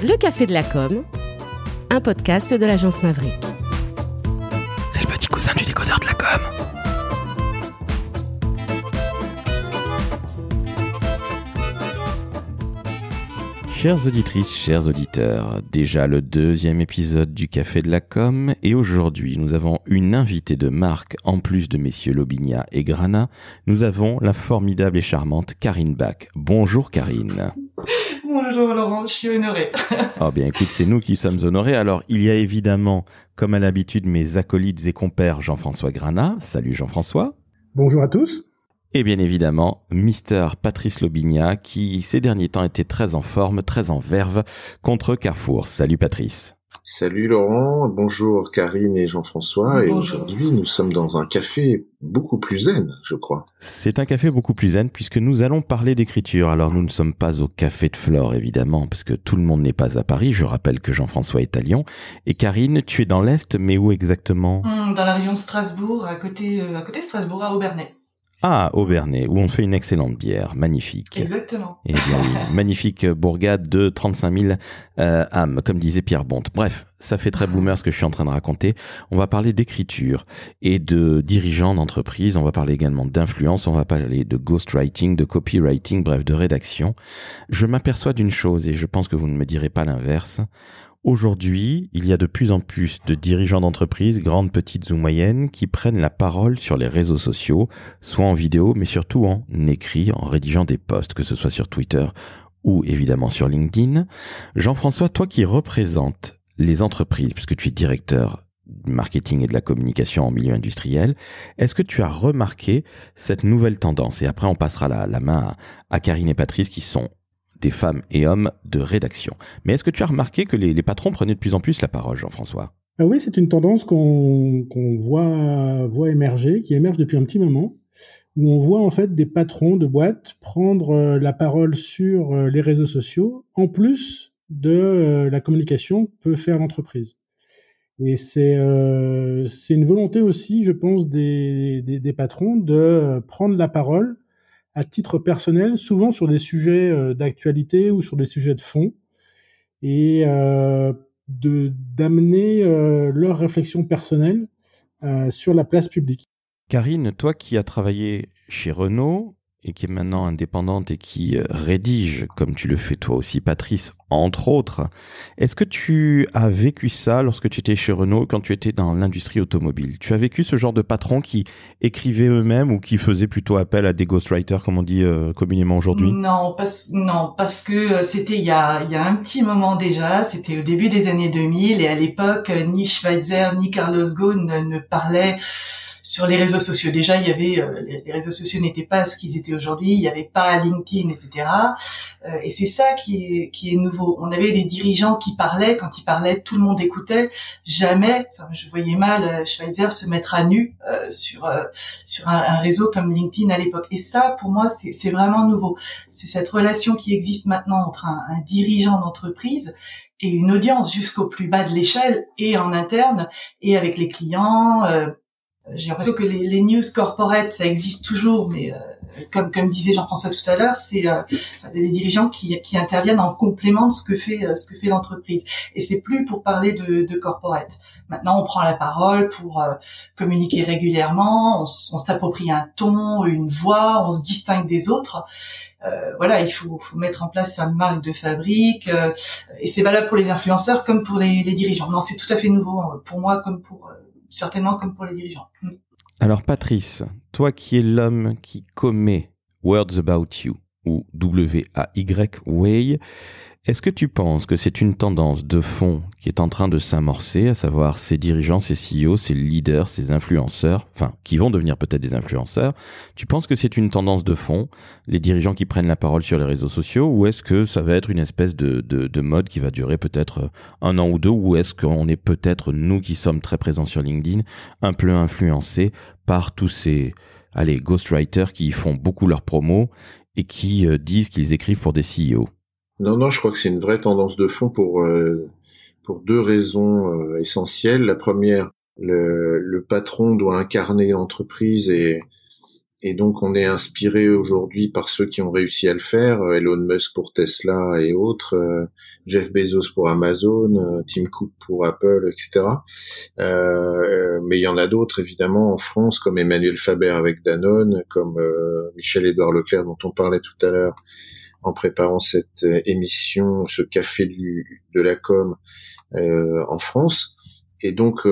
Le Café de la Com, un podcast de l'agence Maverick. Chères auditrices, chers auditeurs, déjà le deuxième épisode du Café de la Com et aujourd'hui nous avons une invitée de marque en plus de messieurs Lobinia et Grana. Nous avons la formidable et charmante Karine Bach. Bonjour Karine. Bonjour Laurent, je suis honorée. Oh bien écoute, c'est nous qui sommes honorés. Alors il y a évidemment, comme à l'habitude, mes acolytes et compères Jean-François Grana. Salut Jean-François. Bonjour à tous. Et bien évidemment, Mister Patrice Lobigna, qui ces derniers temps était très en forme, très en verve contre Carrefour. Salut Patrice. Salut Laurent, bonjour Karine et Jean-François. Et aujourd'hui, nous sommes dans un café beaucoup plus zen, je crois. C'est un café beaucoup plus zen puisque nous allons parler d'écriture. Alors nous ne sommes pas au café de Flore évidemment parce que tout le monde n'est pas à Paris. Je rappelle que Jean-François est à Lyon. Et Karine, tu es dans l'Est, mais où exactement? Hum, Dans la région de Strasbourg, à côté, euh, à côté de Strasbourg, à Aubernais. Ah, Aubernais, où on fait une excellente bière. Magnifique. Exactement. Eh bien oui, magnifique bourgade de 35 000 euh, âmes, comme disait Pierre Bonte. Bref, ça fait très boomer ce que je suis en train de raconter. On va parler d'écriture et de dirigeants d'entreprise. On va parler également d'influence. On va parler de ghostwriting, de copywriting, bref, de rédaction. Je m'aperçois d'une chose et je pense que vous ne me direz pas l'inverse. Aujourd'hui, il y a de plus en plus de dirigeants d'entreprises, grandes, petites ou moyennes, qui prennent la parole sur les réseaux sociaux, soit en vidéo, mais surtout en écrit, en rédigeant des posts, que ce soit sur Twitter ou évidemment sur LinkedIn. Jean-François, toi qui représentes les entreprises, puisque tu es directeur du marketing et de la communication en milieu industriel, est-ce que tu as remarqué cette nouvelle tendance? Et après, on passera la, main à Karine et Patrice, qui sont des femmes et hommes de rédaction. Mais est-ce que tu as remarqué que les, patrons prenaient de plus en plus la parole, Jean-François? Ah oui, c'est une tendance qu'on voit, émerger, qui émerge depuis un petit moment, où on voit en fait des patrons de boîtes prendre euh, la parole sur euh, les réseaux sociaux, en plus de euh, la communication que peut faire l'entreprise. Et c'est une volonté aussi, je pense, des, patrons de prendre la parole à titre personnel, souvent sur des sujets euh, d'actualité ou sur des sujets de fond, et euh, d'amener euh, leur réflexion personnelle sur la place publique. Karine, toi qui as travaillé chez Renault et qui est maintenant indépendante et qui euh, rédige, comme tu le fais toi aussi, Patrice, entre autres, est-ce que tu as vécu ça lorsque tu étais chez Renault, quand tu étais dans l'industrie automobile? Tu as vécu ce genre de patrons qui écrivaient eux-mêmes ou qui faisaient plutôt appel à des ghostwriters, comme on dit euh, communément aujourd'hui? Non, parce, non, parce que euh, c'était il y a, y a un petit moment déjà, c'était au début des années 2000, et à l'époque, ni Schweitzer ni Carlos Ghosn ne, ne parlaient sur les réseaux sociaux. Déjà, il y avait euh, les, réseaux sociaux n'étaient pas ce qu'ils étaient aujourd'hui. Il n'y avait pas LinkedIn, etc. Euh, et c'est ça qui est qui est nouveau. On avait des dirigeants qui parlaient. Quand ils parlaient, tout le monde écoutait. Jamais, enfin, je voyais mal euh, Schweitzer se mettre à nu euh, sur euh, sur un, réseau comme LinkedIn à l'époque. Et ça, pour moi, c'est c'est vraiment nouveau. C'est cette relation qui existe maintenant entre un, un dirigeant d'entreprise et une audience jusqu'au plus bas de l'échelle et en interne et avec les clients. euh, j'ai l'impression que les, les news corporate, ça existe toujours, mais euh, comme comme disait Jean-François tout à l'heure, c'est euh, des dirigeants qui, qui interviennent en complément de ce que fait euh, fait l'entreprise. Et c'est plus pour parler de, de corporate. Maintenant, on prend la parole pour euh, communiquer régulièrement. On, s'approprie un ton, une voix, on se distingue des autres. Euh, voilà, il faut, faut mettre en place sa marque de fabrique, euh, et c'est valable pour les influenceurs comme pour les, les dirigeants. Non, c'est tout à fait nouveau euh, pour moi comme pour euh, certainement comme pour les dirigeants. Mm. Alors Patrice, toi qui es l'homme qui commet Words About You ou W-A-Y Way, est-ce que tu penses que c'est une tendance de fond qui est en train de s'amorcer, à savoir ces dirigeants, ces CEO, ces leaders, ces influenceurs, enfin qui vont devenir peut-être des influenceurs, tu penses que c'est une tendance de fond, les dirigeants qui prennent la parole sur les réseaux sociaux, ou est-ce que ça va être une espèce de, de, de mode qui va durer peut-être un an ou deux, ou est-ce qu'on est peut-être, nous qui sommes très présents sur LinkedIn, un peu influencés par tous ces allez, ghostwriters qui font beaucoup leur promo et qui euh, disent qu'ils écrivent pour des CEO. Non, non, je crois que c'est une vraie tendance de fond pour euh, pour deux raisons euh, essentielles. La première, le, le patron doit incarner l'entreprise et et donc on est inspiré aujourd'hui par ceux qui ont réussi à le faire, euh, Elon Musk pour Tesla et autres, euh, Jeff Bezos pour Amazon, euh, Tim Cook pour Apple, etc. mais il y en a d'autres évidemment en France, comme Emmanuel Faber avec Danone, comme Michel-Édouard Leclerc dont on parlait tout à l'heure en préparant cette émission, ce café du, de la com en France. Et donc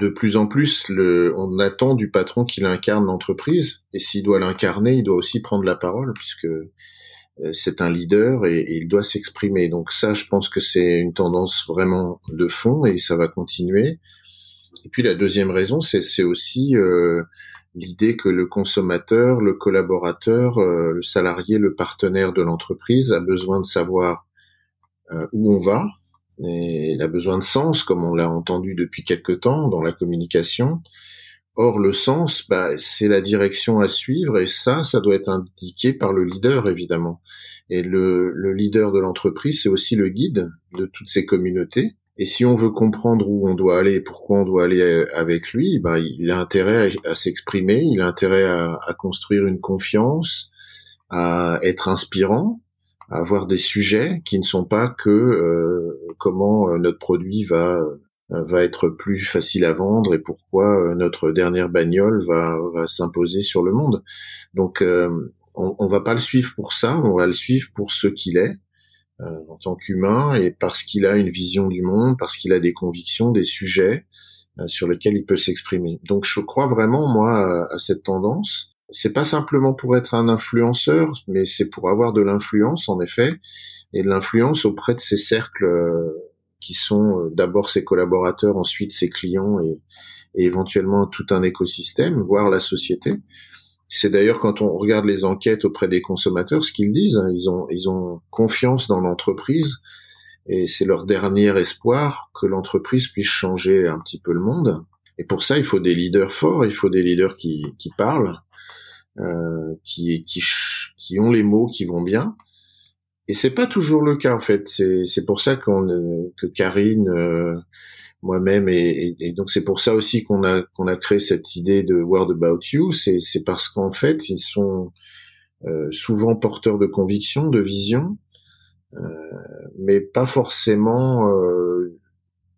de plus en plus, le, on attend du patron qu'il incarne l'entreprise. Et s'il doit l'incarner, il doit aussi prendre la parole, puisque euh, c'est un leader et, il doit s'exprimer. Donc ça, je pense que c'est une tendance vraiment de fond et ça va continuer. Et puis la deuxième raison, c'est aussi euh, l'idée que le consommateur, le collaborateur, euh, le salarié, le partenaire de l'entreprise a besoin de savoir où on va, et il a besoin de sens, comme on l'a entendu depuis quelque temps dans la communication. Or, le sens, bah, c'est la direction à suivre, et ça, ça doit être indiqué par le leader, évidemment. Et le, le leader de l'entreprise, c'est aussi le guide de toutes ces communautés. Et si on veut comprendre où on doit aller et pourquoi on doit aller euh, avec lui, bah, il a intérêt à, s'exprimer, il a intérêt à, à construire une confiance, à être inspirant, avoir des sujets qui ne sont pas que euh, comment euh, notre produit va euh, va être plus facile à vendre et pourquoi notre dernière bagnole va, va s'imposer sur le monde. Donc on, on va pas le suivre pour ça, on va le suivre pour ce qu'il est en tant qu'humain et parce qu'il a une vision du monde, parce qu'il a des convictions, des sujets sur lesquels il peut s'exprimer. Donc je crois vraiment moi à cette tendance c'est pas simplement pour être un influenceur, mais c'est pour avoir de l'influence en effet, et de l'influence auprès de ces cercles euh, qui sont euh, d'abord ses collaborateurs, ensuite ses clients et, éventuellement tout un écosystème, voire la société. C'est d'ailleurs quand on regarde les enquêtes auprès des consommateurs, ce qu'ils disent, hein, ils ont ils ont confiance dans l'entreprise et c'est leur dernier espoir que l'entreprise puisse changer un petit peu le monde. Et pour ça, il faut des leaders forts, il faut des leaders qui, qui parlent, euh, qui, qui, qui ont les mots qui vont bien. Et c'est pas toujours le cas en fait. C'est pour ça qu'on que Karine, euh, moi-même et, et, donc c'est pour ça aussi qu'on a qu'on a créé cette idée de Word About You. C'est c'est parce qu'en fait ils sont euh, souvent porteurs de convictions, de visions, euh, mais pas forcément euh,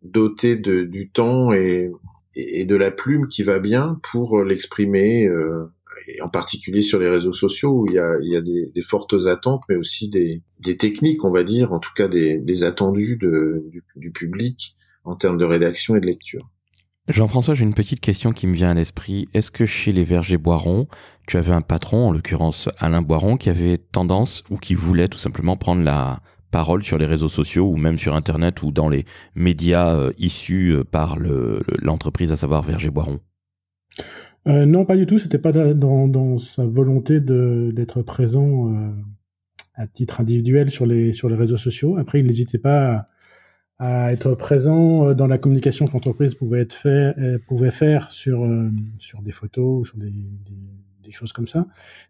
dotés de, du temps et, et, de la plume qui va bien pour l'exprimer euh, et en particulier sur les réseaux sociaux où il y a, il y a des, des, fortes attentes, mais aussi des, des, techniques, on va dire, en tout cas des, des attendus de, du, du, public en termes de rédaction et de lecture. Jean-François, j'ai une petite question qui me vient à l'esprit. Est-ce que chez les vergers Boiron, tu avais un patron, en l'occurrence Alain Boiron, qui avait tendance ou qui voulait tout simplement prendre la parole sur les réseaux sociaux ou même sur Internet ou dans les médias euh, issus euh, par l'entreprise, à savoir Verger Boiron euh, non, pas du tout. C'était pas dans, dans, sa volonté d'être présent euh, à titre individuel sur les sur les réseaux sociaux. Après, il n'hésitait pas à, à, être présent euh, dans la communication que l'entreprise pouvait être fait, euh, pouvait faire sur euh, sur des photos, sur des, des, des, choses comme ça.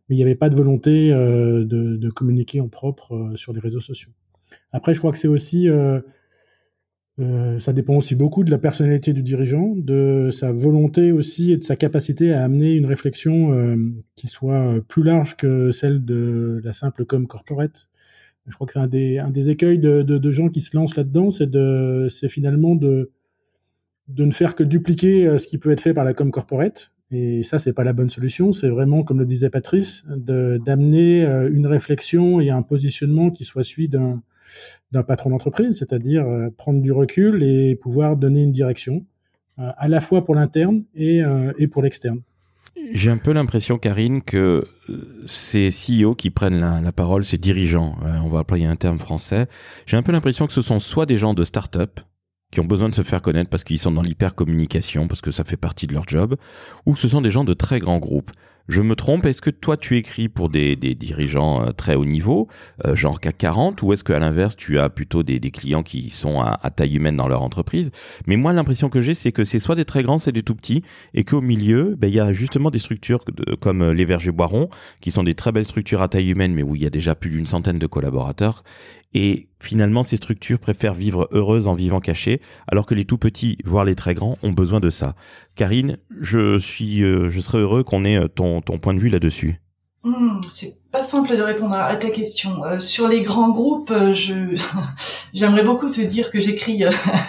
Mais il n'y avait pas de volonté de, de, communiquer en propre sur les réseaux sociaux. Après, je crois que c'est aussi euh, ça dépend aussi beaucoup de la personnalité du dirigeant, de sa volonté aussi et de sa capacité à amener une réflexion euh, qui soit plus large que celle de la simple com corporate. Je crois que c'est un des, un des écueils de, de, gens qui se lancent là-dedans, c'est de, c'est finalement de, de ne faire que dupliquer euh, ce qui peut être fait par la com corporate. Et ça, c'est pas la bonne solution. C'est vraiment, comme le disait Patrice, d'amener une réflexion et un positionnement qui soit celui d'un d'un patron d'entreprise, c'est-à-dire euh, prendre du recul et pouvoir donner une direction, euh, à la fois pour l'interne et, euh, et pour l'externe. J'ai un peu l'impression, Karine, que ces CEO qui prennent la, parole, ces dirigeants, on va employer un terme français, j'ai un peu l'impression que ce sont soit des gens de start-up, qui ont besoin de se faire connaître parce qu'ils sont dans l'hyper-communication, parce que ça fait partie de leur job, ou ce sont des gens de très grands groupes. Je me trompe Est-ce que toi tu écris pour des, dirigeants euh, très haut niveau, euh, genre CAC 40, ou est-ce qu'à l'inverse tu as plutôt des, clients qui sont à, à, taille humaine dans leur entreprise? Mais moi l'impression que j'ai c'est que c'est soit des très grands, c'est des tout petits, et qu'au milieu ben, il y a justement des structures comme euh, les Vergers Boiron, qui sont des très belles structures à taille humaine, mais où il y a déjà plus d'une centaine de collaborateurs, Et finalement, ces structures préfèrent vivre heureuses en vivant cachées, alors que les tout petits, voire les très grands, ont besoin de ça. Karine, je suis, euh, je serais heureux qu'on ait euh, ton, ton point de vue là-dessus. Hmm, c'est pas simple de répondre à ta question. Euh, sur les grands groupes, je j'aimerais beaucoup te dire que j'écris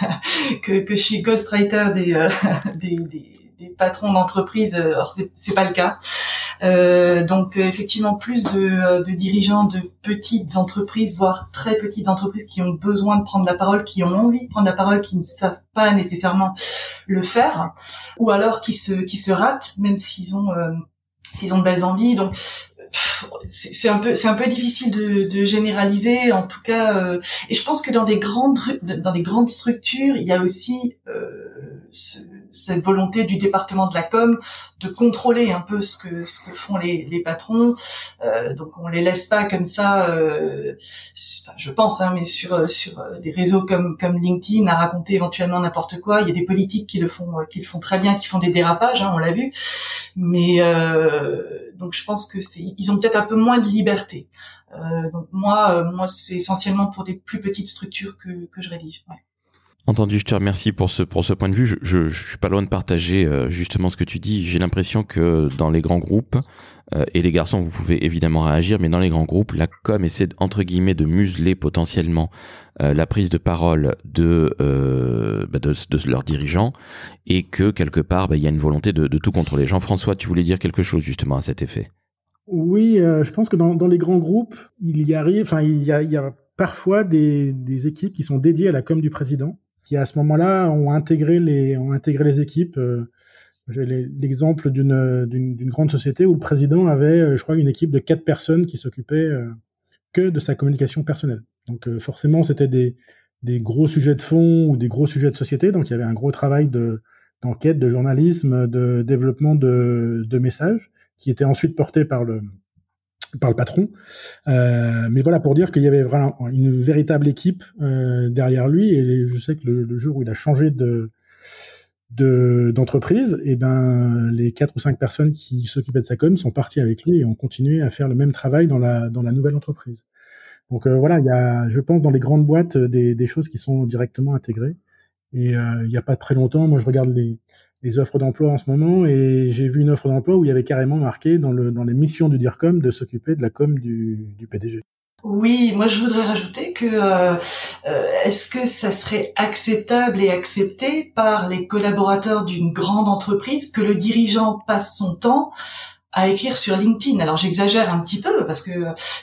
que, que je suis ghostwriter des, des, des, des patrons d'entreprise. Or c'est pas le cas. Euh, donc effectivement plus de, euh, de, dirigeants de petites entreprises, voire très petites entreprises qui ont besoin de prendre la parole, qui ont envie de prendre la parole, qui ne savent pas nécessairement le faire, ou alors qui se qui se ratent même s'ils ont euh, s'ils ont de belles envies. Donc c'est un peu c'est un peu difficile de, de généraliser en tout cas euh, et je pense que dans des grandes dans des grandes structures il y a aussi euh, cette volonté du département de la com de contrôler un peu ce que ce que font les, les patrons. Euh, donc on les laisse pas comme ça. Euh, je pense, hein, mais sur sur des réseaux comme comme LinkedIn à raconter éventuellement n'importe quoi. Il y a des politiques qui le font qui le font très bien, qui font des dérapages, hein, on l'a vu. Mais euh, donc je pense que c'est ils ont peut-être un peu moins de liberté. Euh, donc moi moi c'est essentiellement pour des plus petites structures que que je rédige. Ouais. Entendu, je te remercie pour ce pour ce point de vue. Je, je, je suis pas loin de partager euh, justement ce que tu dis. J'ai l'impression que dans les grands groupes euh, et les garçons, vous pouvez évidemment réagir, mais dans les grands groupes, la com essaie entre guillemets de museler potentiellement euh, la prise de parole de, bah de, de leurs dirigeants et que quelque part, bah, il y a une volonté de, de tout contrôler. Jean-François, tu voulais dire quelque chose justement à cet effet? Oui, je pense que dans, dans les grands groupes, il y arrive, enfin il y a, il y a parfois des, des équipes qui sont dédiées à la com du président qui à ce moment-là ont intégré les ont intégré les équipes. Euh, j'ai l'exemple d'une d'une grande société où le président avait, euh, je crois, une équipe de quatre personnes qui s'occupaient euh, que de sa communication personnelle. Donc forcément, c'était des des gros sujets de fond ou des gros sujets de société. Donc il y avait un gros travail de d'enquête, de journalisme, de développement de, de messages qui était ensuite porté par le par le patron. Euh, mais voilà, pour dire qu'il y avait vraiment une véritable équipe euh, derrière lui. Et je sais que le, jour où il a changé de d'entreprise, et eh ben les quatre ou cinq personnes qui s'occupaient de sa com sont parties avec lui et ont continué à faire le même travail dans la dans nouvelle entreprise. Donc euh, voilà, il y a, je pense, dans les grandes boîtes des, des choses qui sont directement intégrées. Et il n'y a pas très longtemps, moi je regarde les, les offres d'emploi en ce moment et j'ai vu une offre d'emploi où il y avait carrément marqué dans, le, dans les missions du DIRCOM de s'occuper de la com du, du PDG. Oui, moi je voudrais rajouter que euh, euh, est-ce que ça serait acceptable et accepté par les collaborateurs d'une grande entreprise que le dirigeant passe son temps à écrire sur LinkedIn. Alors j'exagère un petit peu parce que,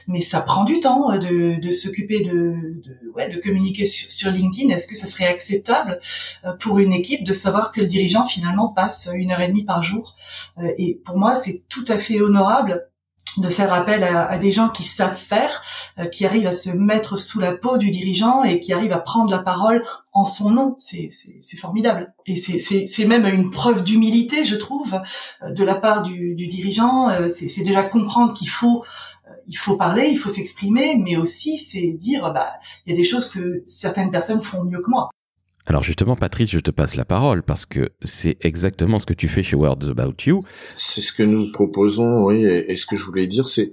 mais ça prend du temps euh, de, s'occuper de, de, ouais, de communiquer sur, sur LinkedIn. Est-ce que ça serait acceptable euh, pour une équipe de savoir que le dirigeant finalement passe une heure et demie par jour euh, Et pour moi, c'est tout à fait honorable de faire appel à, à, des gens qui savent faire, euh, qui arrivent à se mettre sous la peau du dirigeant et qui arrivent à prendre la parole en son nom. C'est formidable. Et c'est même une preuve d'humilité, je trouve, euh, de la part du, du dirigeant. Euh, c'est déjà comprendre qu'il faut il faut parler, il faut s'exprimer, mais aussi c'est dire bah il y a des choses que certaines personnes font mieux que moi. Alors justement, Patrice, je te passe la parole parce que c'est exactement ce que tu fais chez Words About You. C'est ce que nous proposons, oui. Et, ce que je voulais dire, c'est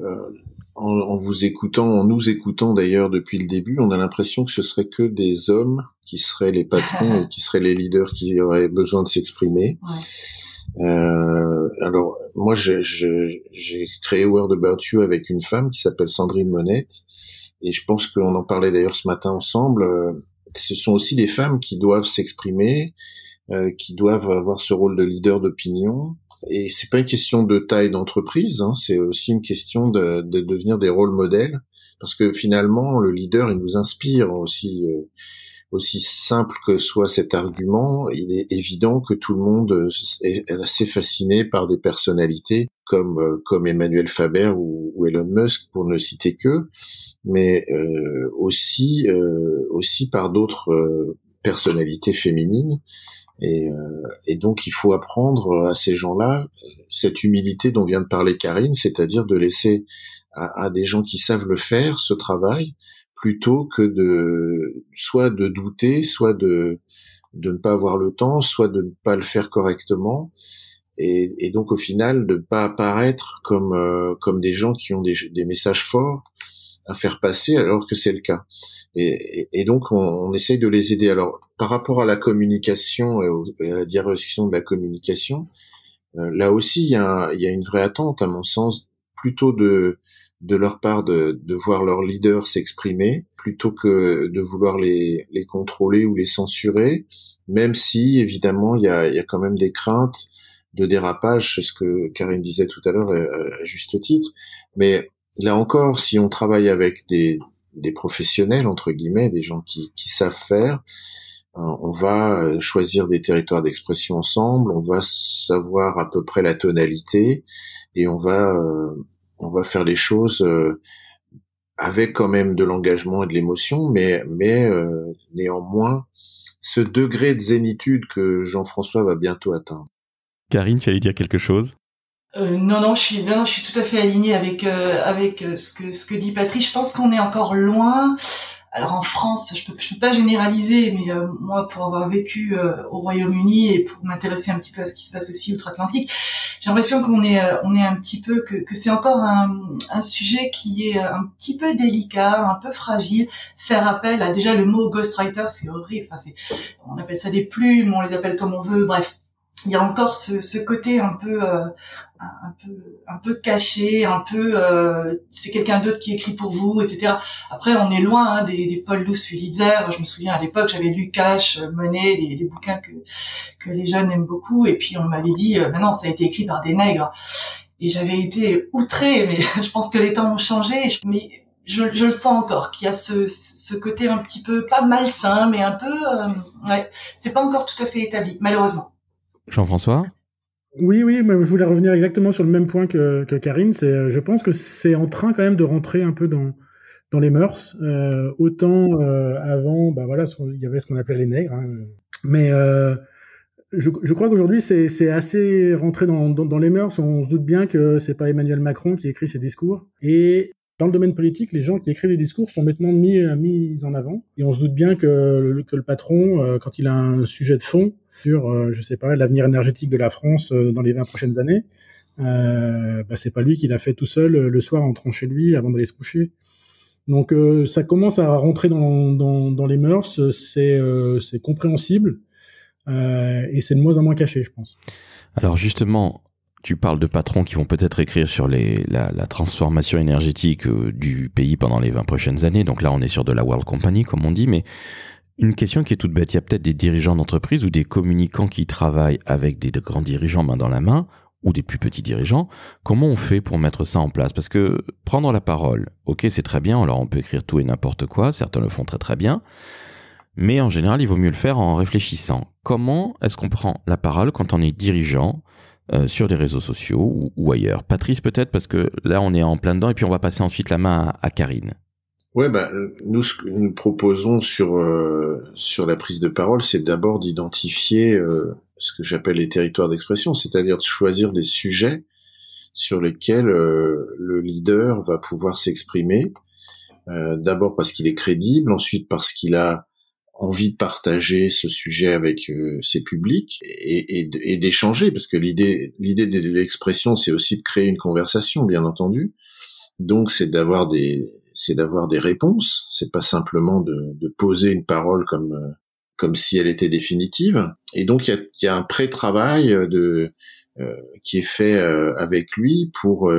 euh, en, vous écoutant, en nous écoutant d'ailleurs depuis le début, on a l'impression que ce serait que des hommes qui seraient les patrons et qui seraient les leaders qui auraient besoin de s'exprimer. Euh, alors moi, j'ai créé Word About You avec une femme qui s'appelle Sandrine Monette, et je pense qu'on en parlait d'ailleurs ce matin ensemble. Ce sont aussi des femmes qui doivent s'exprimer, euh, qui doivent avoir ce rôle de leader d'opinion. Et c'est pas une question de taille d'entreprise, hein, c'est aussi une question de, de, devenir des rôles modèles, parce que finalement le leader il nous inspire aussi. Euh, aussi simple que soit cet argument, il est évident que tout le monde est assez fasciné par des personnalités comme euh, Emmanuel Faber ou, Elon Musk pour ne citer que mais euh, aussi euh, par d'autres euh, personnalités féminines. Et, et, donc il faut apprendre à ces gens-là cette humilité dont vient de parler Karine, c'est-à-dire de laisser à, des gens qui savent le faire ce travail plutôt que de soit de douter, soit de de ne pas avoir le temps, soit de ne pas le faire correctement, et, et donc au final de ne pas apparaître comme comme des gens qui ont des, des messages forts, à faire passer alors que c'est le cas. Et, et, donc on, on, essaye de les aider. Alors par rapport à la communication et, à la direction de la communication, euh, là aussi il y, a, y a une vraie attente à mon sens plutôt de de leur part de, de voir leurs leaders s'exprimer plutôt que de vouloir les, les contrôler ou les censurer, même si évidemment il y a, y a quand même des craintes de dérapage, c'est ce que Karine disait tout à l'heure à juste titre, mais là encore, si on travaille avec des, des professionnels, entre guillemets, des gens qui, qui savent faire, euh, on va euh, choisir des territoires d'expression ensemble, on va savoir à peu près la tonalité et on va euh, on va faire les choses avec quand même de l'engagement et de l'émotion, mais mais néanmoins ce degré de zénitude que Jean-François va bientôt atteindre. Karine, tu allais dire quelque chose? Euh, non, non, je suis, non, je suis tout à fait alignée avec euh, avec euh, ce que ce que dit Patrick. Je pense qu'on est encore loin. Alors en France, je peux, peux pas généraliser, mais moi, pour avoir vécu au Royaume-Uni et pour m'intéresser un petit peu à ce qui se passe aussi outre-Atlantique, j'ai l'impression qu'on est est un petit peu que, c'est encore un, sujet qui est un petit peu délicat, un peu fragile. Faire appel à déjà le mot ghostwriter, c'est horrible. On appelle ça des plumes, on les appelle comme on veut. Bref, il y a encore ce, ce côté un peu euh, un peu un peu caché un peu euh, c'est quelqu'un d'autre qui écrit pour vous etc après on est loin hein, des, des Paul Lousse Pulitzer je me souviens à l'époque j'avais lu Cash Money les, les, bouquins que que les jeunes aiment beaucoup. Et puis on m'avait dit euh, maintenant ça a été écrit par des nègres. Et j'avais été outrée mais je pense que les temps ont changé. Mais je, je, le sens encore, qu'il y a ce, ce côté un petit peu pas malsain, mais un peu, euh, ouais, c'est pas encore tout à fait établi, malheureusement. Jean-François oui, oui, mais je voulais revenir exactement sur le même point que, Karine. C'est, euh, je pense que c'est en train quand même de rentrer un peu dans dans les mœurs. Euh, autant euh, avant, bah voilà, il y avait ce qu'on appelait les nègres, hein. mais je, crois qu'aujourd'hui c'est, assez rentré dans, dans, dans, les mœurs. On se doute bien que c'est pas Emmanuel Macron qui écrit ses discours. Et dans le domaine politique, les gens qui écrivent les discours sont maintenant mis, mis en avant. Et on se doute bien que, le patron, euh, quand il a un sujet de fond sur, euh, je sais pas, l'avenir énergétique de la France euh, dans les 20 prochaines années, euh, bah, c'est pas lui qui l'a fait tout seul le soir en entrant chez lui avant d'aller se coucher. Donc ça commence à rentrer dans, les mœurs, c'est compréhensible et c'est de moins en moins caché, je pense. Alors justement, tu parles de patrons qui vont peut-être écrire sur la, la transformation énergétique euh, du pays pendant les 20 prochaines années. Donc là, on est sur de la World Company, comme on dit, mais une question qui est toute bête. Il y a peut-être des dirigeants d'entreprise ou des communicants qui travaillent avec des grands dirigeants main dans la main ou des plus petits dirigeants. Comment on fait pour mettre ça en place? Parce que prendre la parole, ok, c'est très bien. Alors on peut écrire tout et n'importe quoi. Certains le font très très bien. Mais en général, il vaut mieux le faire en réfléchissant. Comment est-ce qu'on prend la parole quand on est dirigeant euh, sur les réseaux sociaux ou, ailleurs. Patrice peut-être parce que là on est en plein dedans et puis on va passer ensuite la main à, Karine. Ouais, bah, nous ce que nous proposons sur euh, sur la prise de parole, c'est d'abord d'identifier euh, ce que j'appelle les territoires d'expression, c'est-à-dire de choisir des sujets sur lesquels le leader va pouvoir s'exprimer. d'abord parce qu'il est crédible, ensuite parce qu'il a envie de partager ce sujet avec euh, ses publics et, et, d'échanger parce que l'idée l'idée de l'expression c'est aussi de créer une conversation bien entendu. Donc c'est d'avoir des c'est d'avoir des réponses. C'est pas simplement de, de, poser une parole comme euh, comme si elle était définitive. Et donc il y a, y a, un pré-travail de euh, qui est fait avec lui pour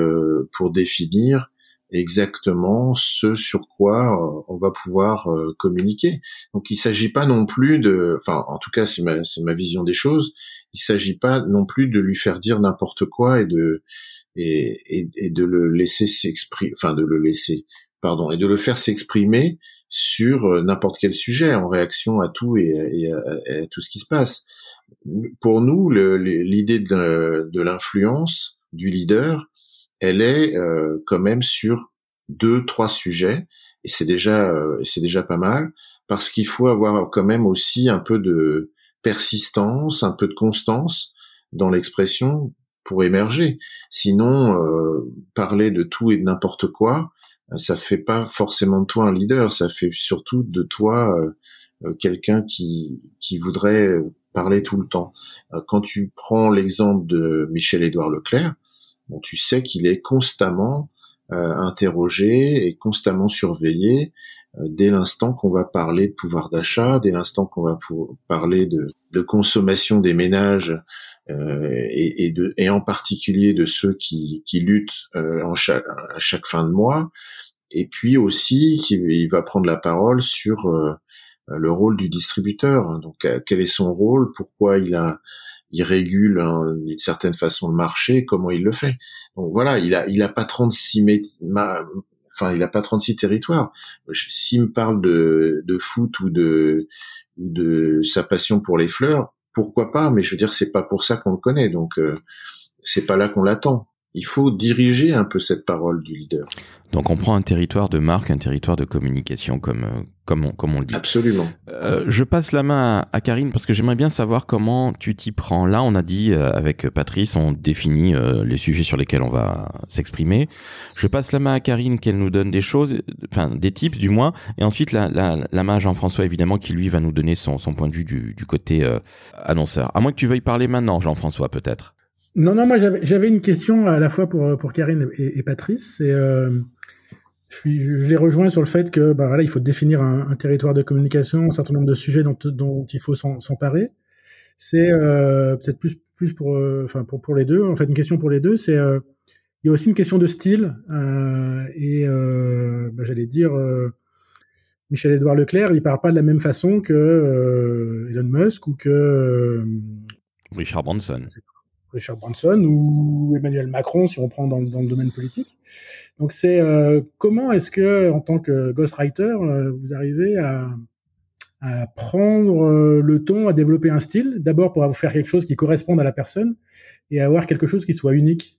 pour définir exactement ce sur quoi euh, on va pouvoir euh, communiquer. Donc il s'agit pas non plus de, enfin en tout cas c'est ma, c'est ma vision des choses, il s'agit pas non plus de lui faire dire n'importe quoi et de et, et, de le laisser s'exprimer, enfin de le laisser, pardon, et de le faire s'exprimer sur euh, n'importe quel sujet en réaction à tout et, à, tout ce qui se passe. Pour nous, l'idée de, de l'influence du leader, elle est euh, quand même sur deux, trois sujets, et c'est déjà, euh, c'est déjà pas mal, parce qu'il faut avoir quand même aussi un peu de persistance, un peu de constance dans l'expression pour émerger. Sinon, euh, parler de tout et de n'importe quoi, ça fait pas forcément de toi un leader, ça fait surtout de toi quelqu'un qui, qui voudrait parler tout le temps. Quand tu prends l'exemple de Michel-Édouard Leclerc, tu sais qu'il est constamment interrogé et constamment surveillé dès l'instant qu'on va parler de pouvoir d'achat, dès l'instant qu'on va parler de, de, consommation des ménages et, et, de, et en particulier de ceux qui, qui luttent en chaque, à chaque fin de mois, et puis aussi il va prendre la parole sur le rôle du distributeur. Donc quel est son rôle, pourquoi il a il régule hein, d'une certaine façon le marché, comment il le fait. Donc voilà, il a il a pas 36 enfin il a pas 36 territoires. S'il me parle de de foot ou de de sa passion pour les fleurs, pourquoi pas Mais je veux dire c'est pas pour ça qu'on le connaît. Donc euh, c'est pas là qu'on l'attend il faut diriger un peu cette parole du leader. Donc on prend un territoire de marque, un territoire de communication, comme euh, comme on, comme on le dit. Absolument. Euh, je passe la main à, Karine parce que j'aimerais bien savoir comment tu t'y prends. Là, on a dit euh, avec Patrice, on définit les sujets sur lesquels on va s'exprimer. Je passe la main à Karine qu'elle nous donne des choses, enfin des tips du moins, et ensuite la, la, la main à Jean-François évidemment qui lui va nous donner son, son point de vue du, du côté annonceur. À moins que tu veuilles parler maintenant, Jean-François, peut-être. Non, non, moi j'avais une question à la fois pour, pour Karine et, Patrice. Et, euh, je, je, les rejoins sur le fait que bah, voilà, il faut définir un, territoire de communication, un certain nombre de sujets dont, dont il faut s'emparer. C'est euh, peut-être plus, plus pour, euh, enfin pour, pour les deux. En fait, une question pour les deux, c'est il y a aussi une question de style. Et bah, j'allais dire, Michel-Édouard Leclerc, il parle pas de la même façon que Elon Musk ou que Richard Branson. Richard Branson ou Emmanuel Macron, si on prend dans, le domaine politique. Donc c'est euh, comment est-ce que, en tant que ghostwriter, euh, vous arrivez à, à prendre euh, le ton, à développer un style, d'abord pour faire quelque chose qui corresponde à la personne et avoir quelque chose qui soit unique?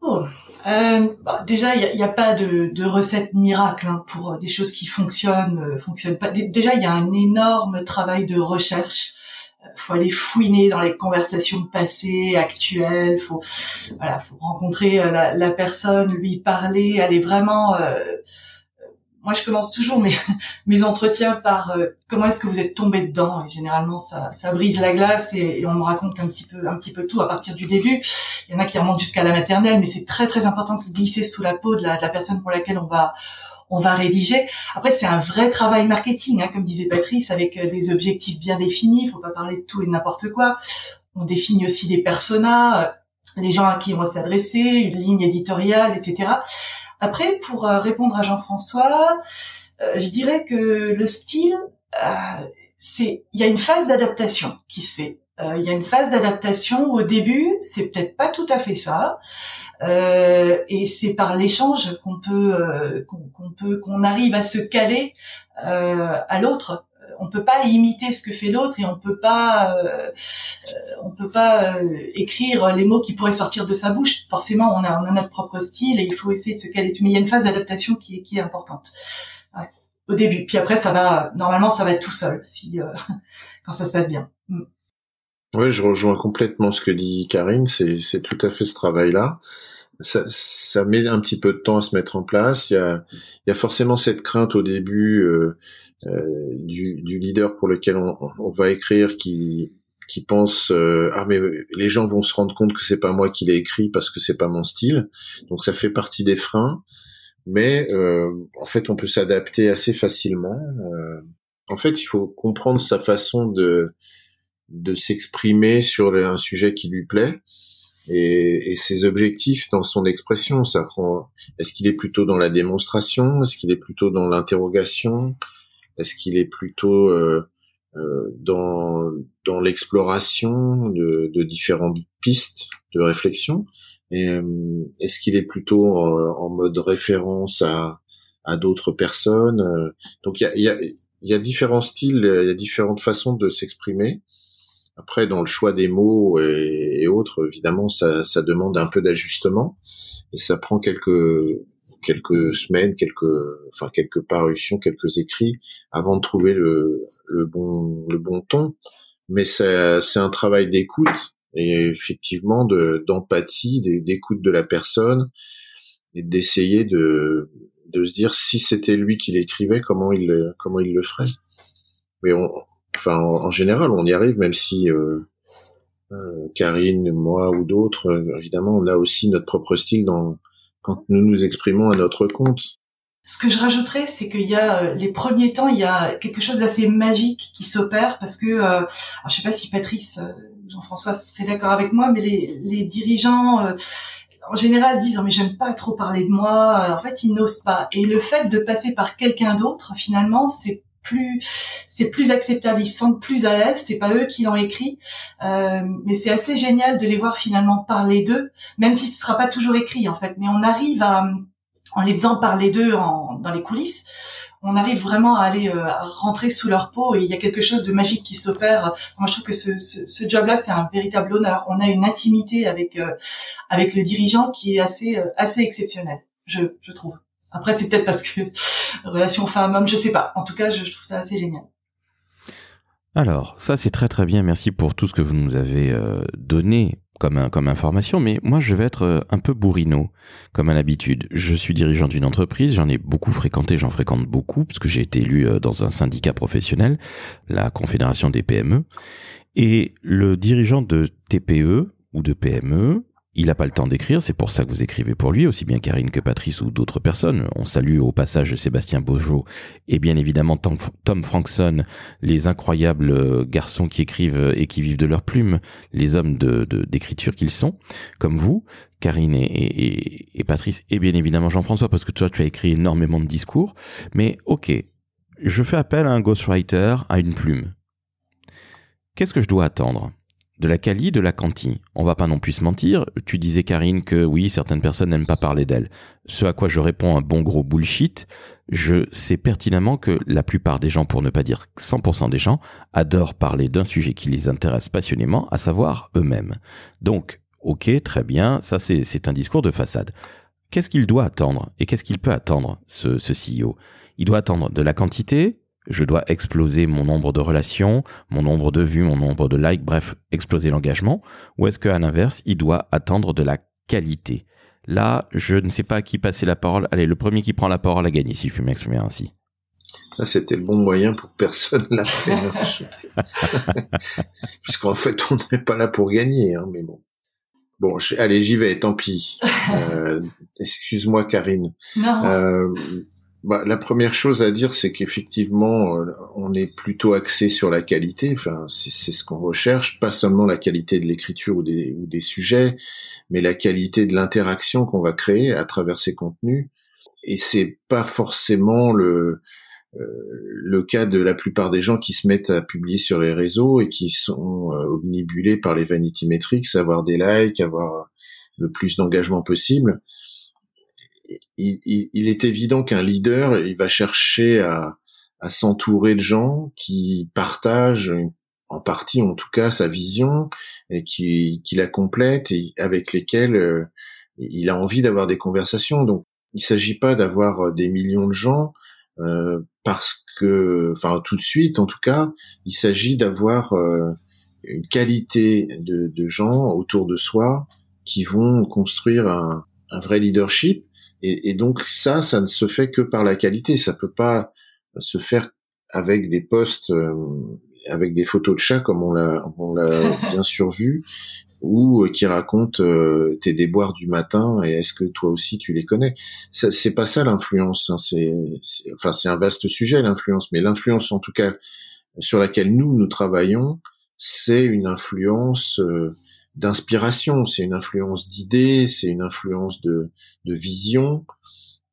Oh. bah, déjà, il n'y a, a, pas de, de recette miracle hein, pour des choses qui fonctionnent, fonctionnent pas. Déjà, il y a un énorme travail de recherche faut aller fouiner dans les conversations passées, actuelles. Faut voilà, faut rencontrer euh, la, la personne, lui parler, aller vraiment. Euh, moi, je commence toujours mes mes entretiens par euh, comment est-ce que vous êtes tombé dedans? Et généralement, ça ça brise la glace et, on me raconte un petit peu un petit peu tout à partir du début. Il y en a qui remontent jusqu'à la maternelle, mais c'est très très important de se glisser sous la peau de la, de la personne pour laquelle on va on va rédiger. Après, c'est un vrai travail marketing, hein, comme disait Patrice, avec euh, des objectifs bien définis. Il faut pas parler de tout et de n'importe quoi. On définit aussi des personas, euh, les gens à qui on va s'adresser, une ligne éditoriale, etc. Après, pour euh, répondre à Jean-François, je dirais que le style, c'est, il y a une phase d'adaptation qui se fait. Il y a une phase d'adaptation au début, c'est peut-être pas tout à fait ça. Euh, et c'est par l'échange qu'on peut euh, qu'on peut qu'on arrive à se caler euh, à l'autre on peut pas imiter ce que fait l'autre et on peut pas euh, on peut pas écrire les mots qui pourraient sortir de sa bouche forcément on a on a notre propre style et il faut essayer de se caler mais il y a une phase d'adaptation qui est qui est importante ouais. au début puis après ça va normalement ça va être tout seul si quand ça se passe bien mm. Oui, je rejoins complètement ce que dit Karine. C'est, c'est tout à fait ce travail-là ça, ça, met un petit peu de temps à se mettre en place. Il y a, il y a forcément cette crainte au début euh, euh, du, du, leader pour lequel on, on, va écrire qui qui pense euh, ah mais les gens vont se rendre compte que c'est pas moi qui l'ai écrit parce que c'est pas mon style. Donc ça fait partie des freins. Mais euh, en fait, on peut s'adapter assez facilement. Euh, en fait, il faut comprendre sa façon de de s'exprimer sur un sujet qui lui plaît et, ses objectifs dans son expression. Est-ce qu'il est plutôt dans la démonstration? Est-ce qu'il est plutôt dans l'interrogation? Est-ce qu'il est plutôt euh, euh, dans dans l'exploration de, de, différentes pistes de réflexion? Euh, est-ce qu'il est plutôt en, mode référence à à d'autres personnes? Donc il y a, y, a, y a différents styles, il y a différentes façons de s'exprimer. Après, dans le choix des mots et, autres, évidemment, ça, ça, demande un peu d'ajustement et ça prend quelques quelques semaines, quelques enfin quelques parutions, quelques écrits avant de trouver le, le bon le bon ton. Mais c'est un travail d'écoute et effectivement de d'empathie, d'écoute de la personne et d'essayer de de se dire si c'était lui qui l'écrivait, comment il comment il le ferait. Mais on, enfin en, général on y arrive même si euh, euh, Karine moi ou d'autres euh, évidemment on a aussi notre propre style dans quand nous nous exprimons à notre compte. Ce que je rajouterais, c'est qu'il y a euh, les premiers temps, il y a quelque chose d'assez magique qui s'opère parce que, euh, alors je sais pas si Patrice, euh, Jean-François serait d'accord avec moi, mais les, les dirigeants euh, en général disent oh, mais j'aime pas trop parler de moi. En fait, ils n'osent pas. Et le fait de passer par quelqu'un d'autre, finalement, c'est plus c'est plus acceptable ils se sentent plus à l'aise c'est pas eux qui l'ont écrit euh, mais c'est assez génial de les voir finalement parler d'eux même si ce sera pas toujours écrit en fait mais on arrive à en les faisant parler d'eux dans les coulisses on arrive vraiment à aller euh, à rentrer sous leur peau et il y a quelque chose de magique qui s'opère. Moi, je trouve que ce, ce, ce job-là, c'est un véritable honneur. On a une intimité avec euh, avec le dirigeant qui est assez euh, assez exceptionnelle, je, je trouve. Après, c'est peut-être parce que relation femme-homme, je sais pas. En tout cas, je, trouve ça assez génial. Alors, ça c'est très très bien. Merci pour tout ce que vous nous avez euh, donné comme, comme information. Mais moi, je vais être euh, un peu bourrino, comme à l'habitude. Je suis dirigeant d'une entreprise. J'en ai beaucoup fréquenté. J'en fréquente beaucoup parce que j'ai été élu euh, dans un syndicat professionnel, la Confédération des PME. Et le dirigeant de TPE ou de PME, il n'a pas le temps d'écrire, c'est pour ça que vous écrivez pour lui, aussi bien Karine que Patrice ou d'autres personnes. On salue au passage Sébastien Beaujot et bien évidemment Tom Frankson, les incroyables euh, garçons qui écrivent et qui vivent de leur plume, les hommes d'écriture qu'ils sont, comme vous, Karine et Patrice, et bien évidemment Jean-François, parce que toi tu as écrit énormément de discours. Mais ok, je fais appel à un ghostwriter, à une plume. Qu'est-ce que je dois attendre? De la Cali, de la Canti. On va pas non plus se mentir. Tu disais, Karine, que oui, certaines personnes n'aiment pas parler d'elle. Ce à quoi je réponds un bon gros bullshit. Je sais pertinemment que la plupart des gens, pour ne pas dire 100% des gens, adorent parler d'un sujet qui les intéresse passionnément, à savoir eux-mêmes. Donc, ok, très bien, ça c'est un discours de façade. Qu'est-ce qu'il doit attendre et qu'est-ce qu'il peut attendre, ce, ce CEO Il doit attendre de la quantité, je dois exploser mon nombre de relations, mon nombre de vues, mon nombre de likes, bref, exploser l'engagement, ou est-ce qu'à l'inverse, il doit attendre de la qualité? Là, je ne sais pas à qui passer la parole. Allez, le premier qui prend la parole a gagné, si je puis m'exprimer ainsi. Ça, c'était le bon moyen pour personne la Puisqu'en fait, on n'est pas là pour gagner, hein, mais bon. Bon, allez, j'y vais, tant pis. Euh, excuse-moi, Karine. Non. Euh, bah, la première chose à dire, c'est qu'effectivement, euh, on est plutôt axé sur la qualité. Enfin, c'est ce qu'on recherche, pas seulement la qualité de l'écriture ou des, sujets, mais la qualité de l'interaction qu'on va créer à travers ces contenus. Et c'est pas forcément le euh, cas de la plupart des gens qui se mettent à publier sur les réseaux et qui sont euh, omnibulés par les vanity metrics, avoir des likes, avoir le plus d'engagement possible il, est évident qu'un leader, il va chercher à, s'entourer de gens qui partagent en partie, en tout cas, sa vision et qui, la complètent et avec lesquels euh, il a envie d'avoir des conversations. Donc, il s'agit pas d'avoir euh, des millions de gens euh, parce que, enfin, tout de suite, en tout cas, il s'agit d'avoir une qualité de, gens autour de soi qui vont construire un vrai leadership et, et, donc ça, ça ne se fait que par la qualité. Ça peut pas se faire avec des posts, euh, avec des photos de chats comme on l'a, on l'a bien sûr vu, ou euh, qui racontent euh, tes déboires du matin et est-ce que toi aussi tu les connais? Ça, c'est pas ça l'influence. Hein, c'est, enfin c'est un vaste sujet l'influence, mais l'influence en tout cas sur laquelle nous nous travaillons, c'est une influence d'inspiration, c'est une influence d'idées, c'est une influence de, de vision.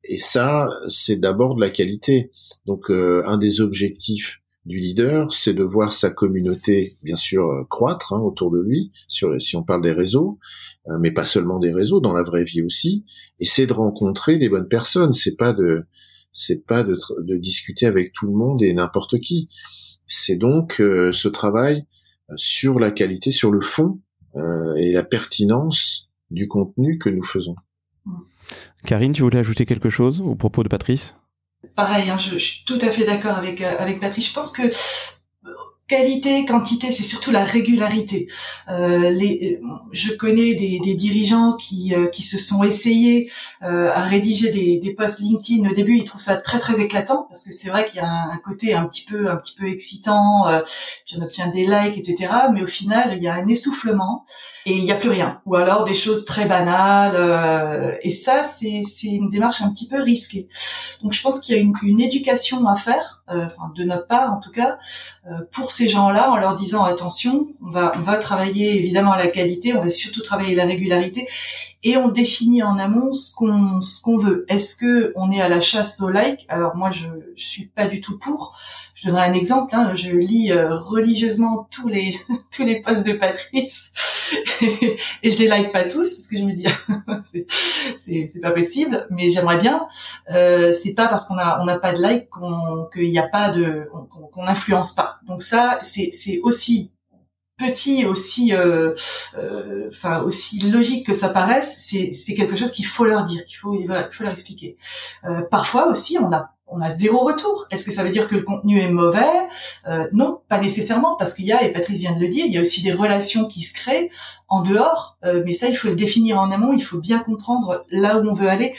Et ça, c'est d'abord de la qualité. Donc, euh, un des objectifs du leader, c'est de voir sa communauté, bien sûr, euh, croître hein, autour de lui, sur, si on parle des réseaux, euh, mais pas seulement des réseaux, dans la vraie vie aussi. Et c'est de rencontrer des bonnes personnes. C'est pas de, c'est pas de, de, discuter avec tout le monde et n'importe qui. C'est donc ce travail sur la qualité, sur le fond euh, et la pertinence du contenu que nous faisons. Karine, tu voulais ajouter quelque chose au propos de Patrice? Pareil, hein, je, je, suis tout à fait d'accord avec euh, avec Patrice. Je pense que qualité, quantité, c'est surtout la régularité. Euh, les, je connais des, des dirigeants qui, euh, qui se sont essayés euh, à rédiger des, des posts LinkedIn. Au début, ils trouvent ça très très éclatant parce que c'est vrai qu'il y a un, côté un petit peu un petit peu excitant, euh, puis on obtient des likes, etc. Mais au final, il y a un essoufflement et il n'y a plus rien. Ou alors des choses très banales. Euh, et ça, c'est c'est une démarche un petit peu risquée. Donc je pense qu'il y a une, une éducation à faire, euh, de notre part en tout cas, pour gens-là en leur disant attention, on va on va travailler évidemment la qualité, on va surtout travailler la régularité et on définit en amont ce qu'on ce qu'on veut. Est-ce que on est à la chasse au like? Alors moi je, je suis pas du tout pour. Je donnerai un exemple. Hein. Je lis euh, religieusement tous les tous les posts de Patrice et je les like pas tous parce que je me dis c'est pas possible. Mais j'aimerais bien. Euh, c'est pas parce qu'on a on n'a pas de like qu'on qu'il n'y a pas de qu'on n'influence pas. Donc ça c'est c'est aussi petit, aussi, euh, euh, enfin aussi logique que ça paraisse, c'est c'est quelque chose qu'il faut leur dire, qu'il faut il faut leur expliquer. Euh, parfois aussi, on a on a zéro retour. Est-ce que ça veut dire que le contenu est mauvais? Euh, Non, pas nécessairement, parce qu'il y a, et Patrice vient de le dire, il y a aussi des relations qui se créent en dehors, euh, mais ça, il faut le définir en amont, il faut bien comprendre là où on veut aller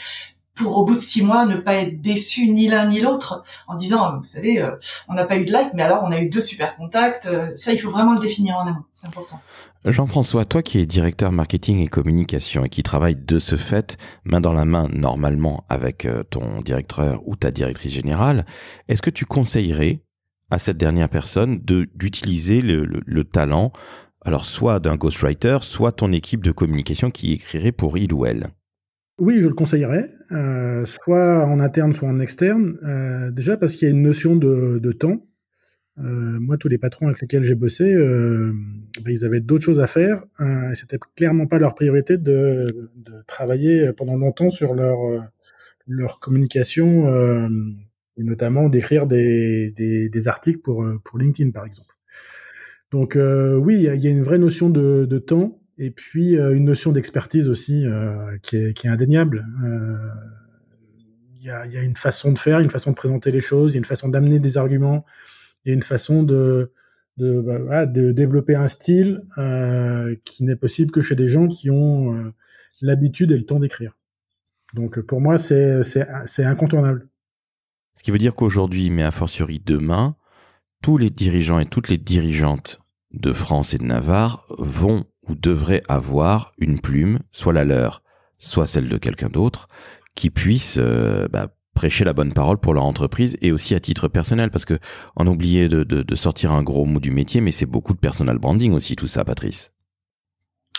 pour au bout de six mois ne pas être déçu ni l'un ni l'autre en disant vous savez euh, on n'a pas eu de like mais alors on a eu deux super contacts ça il faut vraiment le définir en amont c'est important Jean-François toi qui es directeur marketing et communication et qui travaille de ce fait main dans la main normalement avec euh, ton directeur ou ta directrice générale est-ce que tu conseillerais à cette dernière personne de d'utiliser le, le, le talent alors soit d'un ghostwriter soit ton équipe de communication qui écrirait pour il ou elle? Oui, je le conseillerais, euh, soit en interne, soit en externe. Euh, déjà parce qu'il y a une notion de temps. Euh, moi, tous les patrons avec lesquels j'ai bossé, euh, ben, ils avaient d'autres choses à faire. Euh, C'était clairement pas leur priorité de, travailler pendant longtemps sur leur communication, et notamment d'écrire des, articles pour LinkedIn, par exemple. Donc oui, il y a une vraie notion de, temps et puis une notion d'expertise aussi qui, est, indéniable. Il y, a, une façon de faire, une façon de présenter les choses, il y a une façon d'amener des arguments, il y a une façon de, de, bah, développer un style qui n'est possible que chez des gens qui ont l'habitude et le temps d'écrire. Donc pour moi, c'est incontournable. Ce qui veut dire qu'aujourd'hui, mais a fortiori demain, tous les dirigeants et toutes les dirigeantes de France et de Navarre vont ou devraient avoir une plume, soit la leur, soit celle de quelqu'un d'autre, qui puisse euh, bah, prêcher la bonne parole pour leur entreprise et aussi à titre personnel, parce que on de, de, de sortir un gros mot du métier, mais c'est beaucoup de personal branding aussi tout ça, Patrice.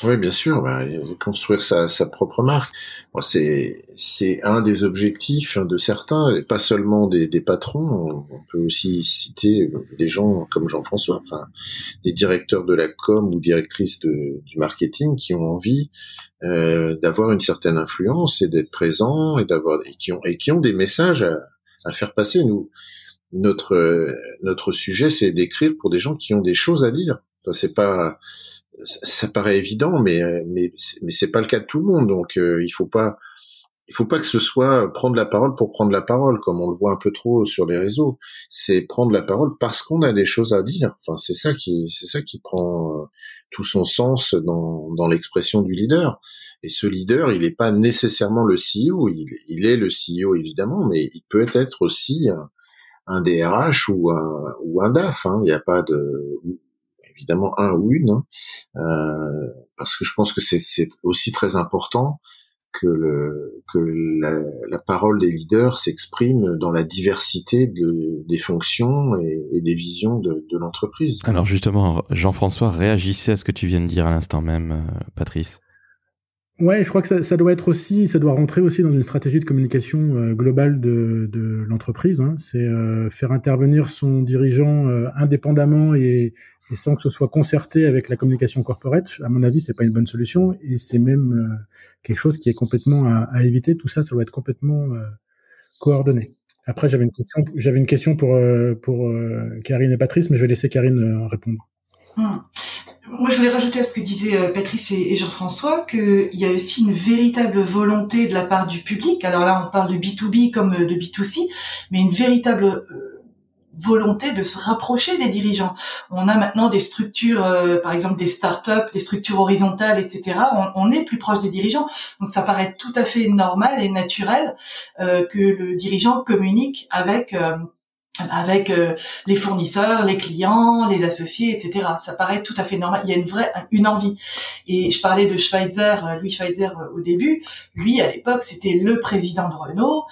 Oui, bien sûr, bah, construire sa, propre marque. c'est un des objectifs de certains, et pas seulement des, patrons. On peut aussi citer des gens comme Jean-François, enfin des directeurs de la com ou directrices du marketing qui ont envie euh, d'avoir une certaine influence et d'être présents et et qui ont et qui ont des messages à, faire passer. Nous, notre notre sujet, c'est d'écrire pour des gens qui ont des choses à dire. C'est pas ça, paraît évident, mais mais mais c'est pas le cas de tout le monde. Donc euh, il faut pas il faut pas que ce soit prendre la parole pour prendre la parole, comme on le voit un peu trop sur les réseaux. C'est prendre la parole parce qu'on a des choses à dire. Enfin, c'est ça qui c'est ça qui prend euh, tout son sens dans dans l'expression du leader. Et ce leader, il n'est pas nécessairement le CEO. Il, est le CEO évidemment, mais il peut être aussi un, un DRH ou un ou un DAF. Hein. Il n'y a pas de évidemment un ou une, hein. euh, parce que je pense que c'est aussi très important que, le, que la, la, parole des leaders s'exprime dans la diversité de, des fonctions et, des visions de, de l'entreprise. Alors justement, Jean-François, réagissez à ce que tu viens de dire à l'instant même, euh, Patrice. Ouais, je crois que ça, doit être aussi, ça doit rentrer aussi dans une stratégie de communication euh, globale de, l'entreprise. Hein. C'est euh, faire intervenir son dirigeant euh, indépendamment et, sans que ce soit concerté avec la communication corporate, à mon avis, c'est pas une bonne solution et c'est même quelque chose qui est complètement à, éviter. Tout ça, ça doit être complètement coordonné. Après, j'avais une question, j'avais une question pour pour Karine et Patrice, mais je vais laisser Karine répondre. Hum. Moi, je voulais rajouter à ce que disaient Patrice et Jean-François qu'il y a aussi une véritable volonté de la part du public. Alors là, on parle de B2B comme de B2C, mais une véritable volonté de se rapprocher des dirigeants. On a maintenant des structures, euh, par exemple des startups, des structures horizontales, etc. On, est plus proche des dirigeants, donc ça paraît tout à fait normal et naturel euh, que le dirigeant communique avec euh, avec les fournisseurs, les clients, les associés, etc. Ça paraît tout à fait normal. Il y a une vraie une envie. Et je parlais de Schweitzer, Louis Schweitzer au début. Lui, à l'époque, c'était le président de Renault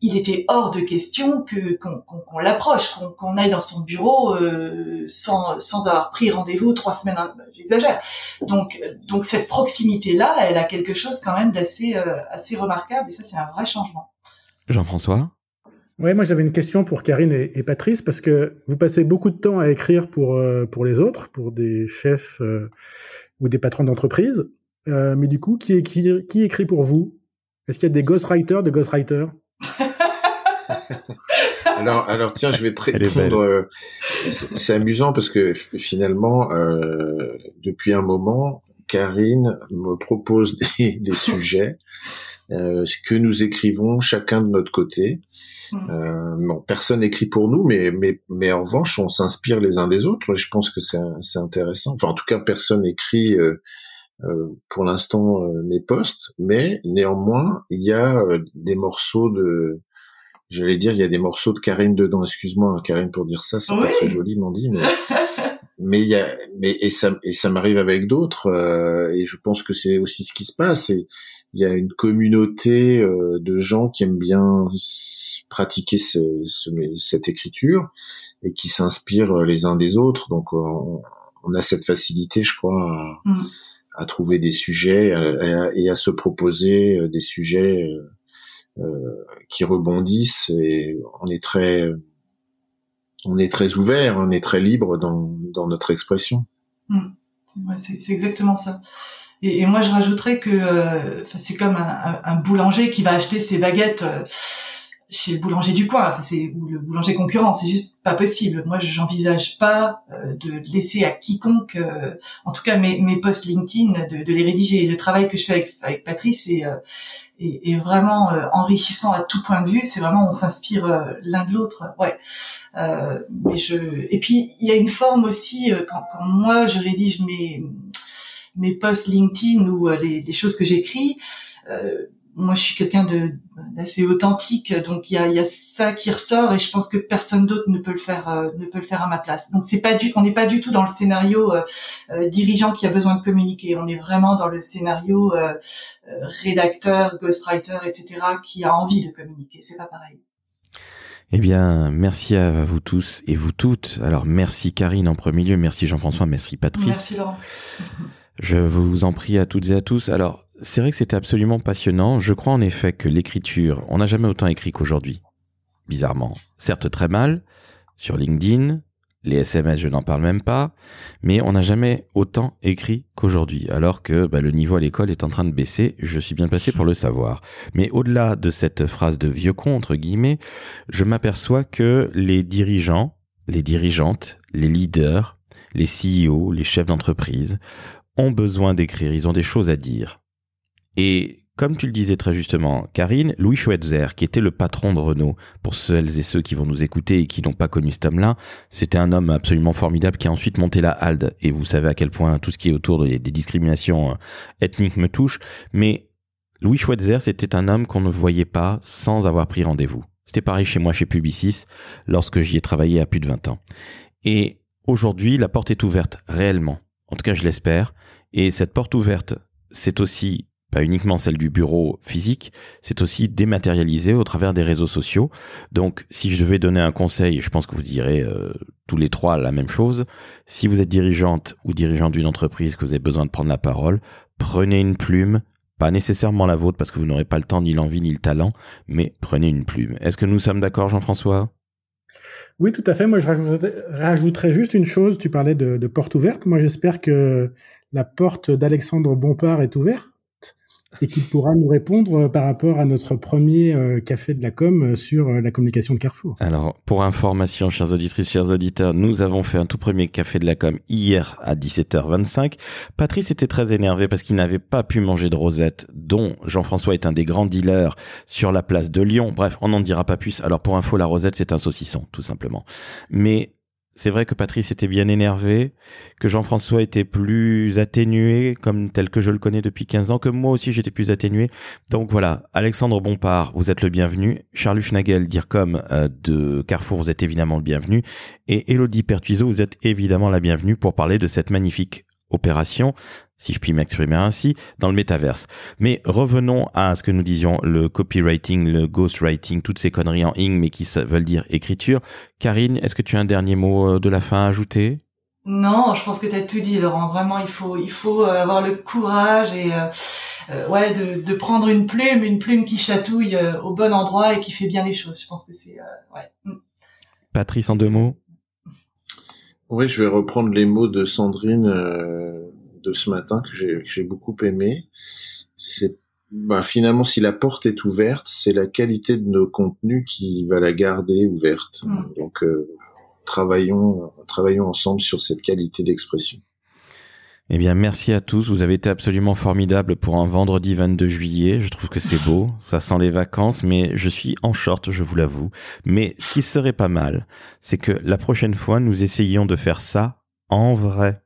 il était hors de question que qu'on l'approche, qu'on aille dans son bureau euh, sans sans avoir pris rendez-vous trois semaines. Hein, j'exagère. Donc donc cette proximité là, elle a quelque chose quand même d'assez euh, assez remarquable et ça c'est un vrai changement. Jean-François? Ouais, moi j'avais une question pour Karine et, Patrice parce que vous passez beaucoup de temps à écrire pour euh, pour les autres, pour des chefs ou des patrons d'entreprise. mais du coup, qui écrit qui écrit pour vous? Est-ce qu'il y a des ghostwriters, des ghostwriters? Alors, alors tiens, je vais te répondre. Euh, c'est amusant parce que finalement, euh, depuis un moment, Karine me propose des, des sujets euh, que nous écrivons chacun de notre côté. Hmm. Euh, non, personne n'écrit pour nous, mais, mais, mais en revanche, on s'inspire les uns des autres. Et je pense que c'est intéressant. Enfin, en tout cas, personne écrit euh, euh, pour l'instant euh, mes postes, mais néanmoins il y a euh, des morceaux de, j'allais dire il y a des morceaux de Karine dedans. Excuse-moi hein, Karine pour dire ça, c'est pas très joli m'en dit, mais mais il y a mais et ça et ça m'arrive avec d'autres et je pense que c'est aussi ce qui se passe. Et il y a une communauté de gens qui aiment bien pratiquer ce, cette écriture et qui s'inspirent les uns des autres. Donc on, on a cette facilité, je crois. À, mm à trouver des sujets et à, se proposer euh, des sujets euh, euh, qui rebondissent et on est très on est très ouvert, on est très libre dans, dans notre expression. Mmh. c'est exactement ça. Et, moi, je rajouterais que c'est comme un, un, boulanger qui va acheter ses baguettes chez le boulanger du coin, enfin, c'est ou le boulanger concurrent, c'est juste pas possible. Moi, j'envisage pas euh, de laisser à quiconque, euh, en tout cas mes, mes posts LinkedIn, de, de, les rédiger. Le travail que je fais avec, avec Patrice est, euh, est, est, vraiment enrichissant à tout point de vue. C'est vraiment on s'inspire l'un de l'autre. Ouais. mais je et puis il y a une forme aussi quand, quand moi je rédige mes mes posts LinkedIn ou les, les choses que j'écris. Euh, moi je suis quelqu'un de d'assez authentique donc il y a, y a ça qui ressort et je pense que personne d'autre ne peut le faire euh, ne peut le faire à ma place donc c'est pas du on n'est pas du tout dans le scénario euh, euh, dirigeant qui a besoin de communiquer on est vraiment dans le scénario rédacteur ghostwriter etc qui a envie de communiquer c'est pas pareil eh bien, merci à vous tous et vous toutes. Alors, merci Karine en premier lieu, merci Jean-François, merci Patrice. Merci Laurent. Je vous en prie à toutes et à tous. Alors, c'est vrai que c'était absolument passionnant. Je crois en effet que l'écriture, on n'a jamais autant écrit qu'aujourd'hui. Bizarrement. Certes très mal, sur LinkedIn, les SMS, je n'en parle même pas, mais on n'a jamais autant écrit qu'aujourd'hui, alors que bah, le niveau à l'école est en train de baisser, je suis bien placé pour le savoir. Mais au-delà de cette phrase de vieux con, entre guillemets, je m'aperçois que les dirigeants, les dirigeantes, les leaders, les CEO, les chefs d'entreprise, ont besoin d'écrire, ils ont des choses à dire. Et comme tu le disais très justement, Karine, Louis Schweitzer, qui était le patron de Renault, pour celles et ceux qui vont nous écouter et qui n'ont pas connu cet homme-là, c'était un homme absolument formidable qui a ensuite monté la HALD. Et vous savez à quel point tout ce qui est autour des, discriminations euh, ethniques me touche. Mais Louis Schweitzer, c'était un homme qu'on ne voyait pas sans avoir pris rendez-vous. C'était pareil chez moi chez Publicis, lorsque j'y ai travaillé à plus de 20 ans. Et aujourd'hui, la porte est ouverte réellement. En tout cas, je l'espère. Et cette porte ouverte, c'est aussi pas uniquement celle du bureau physique, c'est aussi dématérialisé au travers des réseaux sociaux. Donc, si je devais donner un conseil, je pense que vous direz euh, tous les trois la même chose. Si vous êtes dirigeante ou dirigeant d'une entreprise, que vous avez besoin de prendre la parole, prenez une plume, pas nécessairement la vôtre parce que vous n'aurez pas le temps, ni l'envie, ni le talent, mais prenez une plume. Est-ce que nous sommes d'accord, Jean-François? Oui, tout à fait. Moi, je rajouterais, juste une chose. Tu parlais de, de porte ouverte. Moi, j'espère que la porte d'Alexandre Bompard est ouverte et qu'il pourra nous répondre par rapport à notre premier café de la com sur la communication de Carrefour. Alors, pour information, chers auditrices, chers auditeurs, nous avons fait un tout premier café de la com hier à 17h25. Patrice était très énervé parce qu'il n'avait pas pu manger de rosette, dont Jean-François est un des grands dealers sur la place de Lyon. Bref, on n'en dira pas plus. Alors, pour info, la rosette, c'est un saucisson, tout simplement. Mais c'est vrai que Patrice était bien énervé, que Jean-François était plus atténué, comme tel que je le connais depuis 15 ans, que moi aussi j'étais plus atténué. Donc voilà, Alexandre Bompard, vous êtes le bienvenu. Charles Schnagel, dire comme euh, de Carrefour, vous êtes évidemment le bienvenu. Et Elodie Pertuiseau, vous êtes évidemment la bienvenue pour parler de cette magnifique opération si je puis m'exprimer ainsi, dans le métaverse. Mais revenons à ce que nous disions, le copywriting, le ghostwriting, toutes ces conneries en ing, mais qui veulent dire écriture. Karine, est-ce que tu as un dernier mot euh, de la fin à ajouter? Non, je pense que tu as tout dit, Laurent. Vraiment, il faut, il faut euh, avoir le courage et euh, ouais, de, de, prendre une plume, une plume qui chatouille au bon endroit et qui fait bien les choses. Je pense que c'est ouais. Mm. Patrice, en deux mots. Oui, je vais reprendre les mots de Sandrine de ce matin que j'ai beaucoup aimé. C'est bah, finalement si la porte est ouverte, c'est la qualité de nos contenus qui va la garder ouverte. Mm. Donc euh, travaillons travaillons ensemble sur cette qualité d'expression. Eh bien, merci à tous. Vous avez été absolument formidables pour un vendredi 22 juillet. Je trouve que c'est beau. Ça sent les vacances, mais je suis en short, je vous l'avoue. Mais ce qui serait pas mal, c'est que la prochaine fois, nous essayions de faire ça en vrai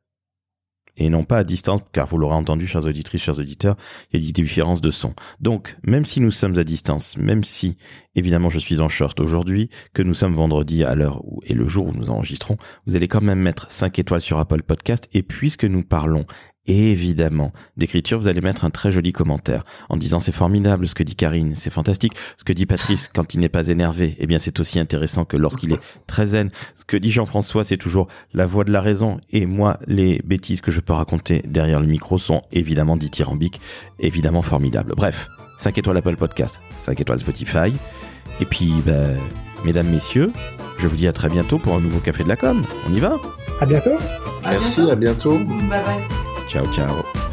et non pas à distance, car vous l'aurez entendu, chers auditrices, chers auditeurs, il y a des différences de son. Donc, même si nous sommes à distance, même si, évidemment, je suis en short aujourd'hui, que nous sommes vendredi à l'heure et le jour où nous enregistrons, vous allez quand même mettre 5 étoiles sur Apple Podcast, et puisque nous parlons évidemment d'écriture, vous allez mettre un très joli commentaire en disant c'est formidable ce que dit Karine, c'est fantastique. Ce que dit Patrice quand il n'est pas énervé, eh bien c'est aussi intéressant que lorsqu'il est très zen. Ce que dit Jean-François, c'est toujours la voix de la raison. Et moi, les bêtises que je peux raconter derrière le micro sont évidemment dithyrambiques, évidemment formidables. Bref, 5 étoiles Apple Podcast, 5 étoiles Spotify. Et puis, ben, mesdames, messieurs, je vous dis à très bientôt pour un nouveau Café de la Com. On y va? À bientôt. Merci, à bientôt. Bye bye. 悄悄。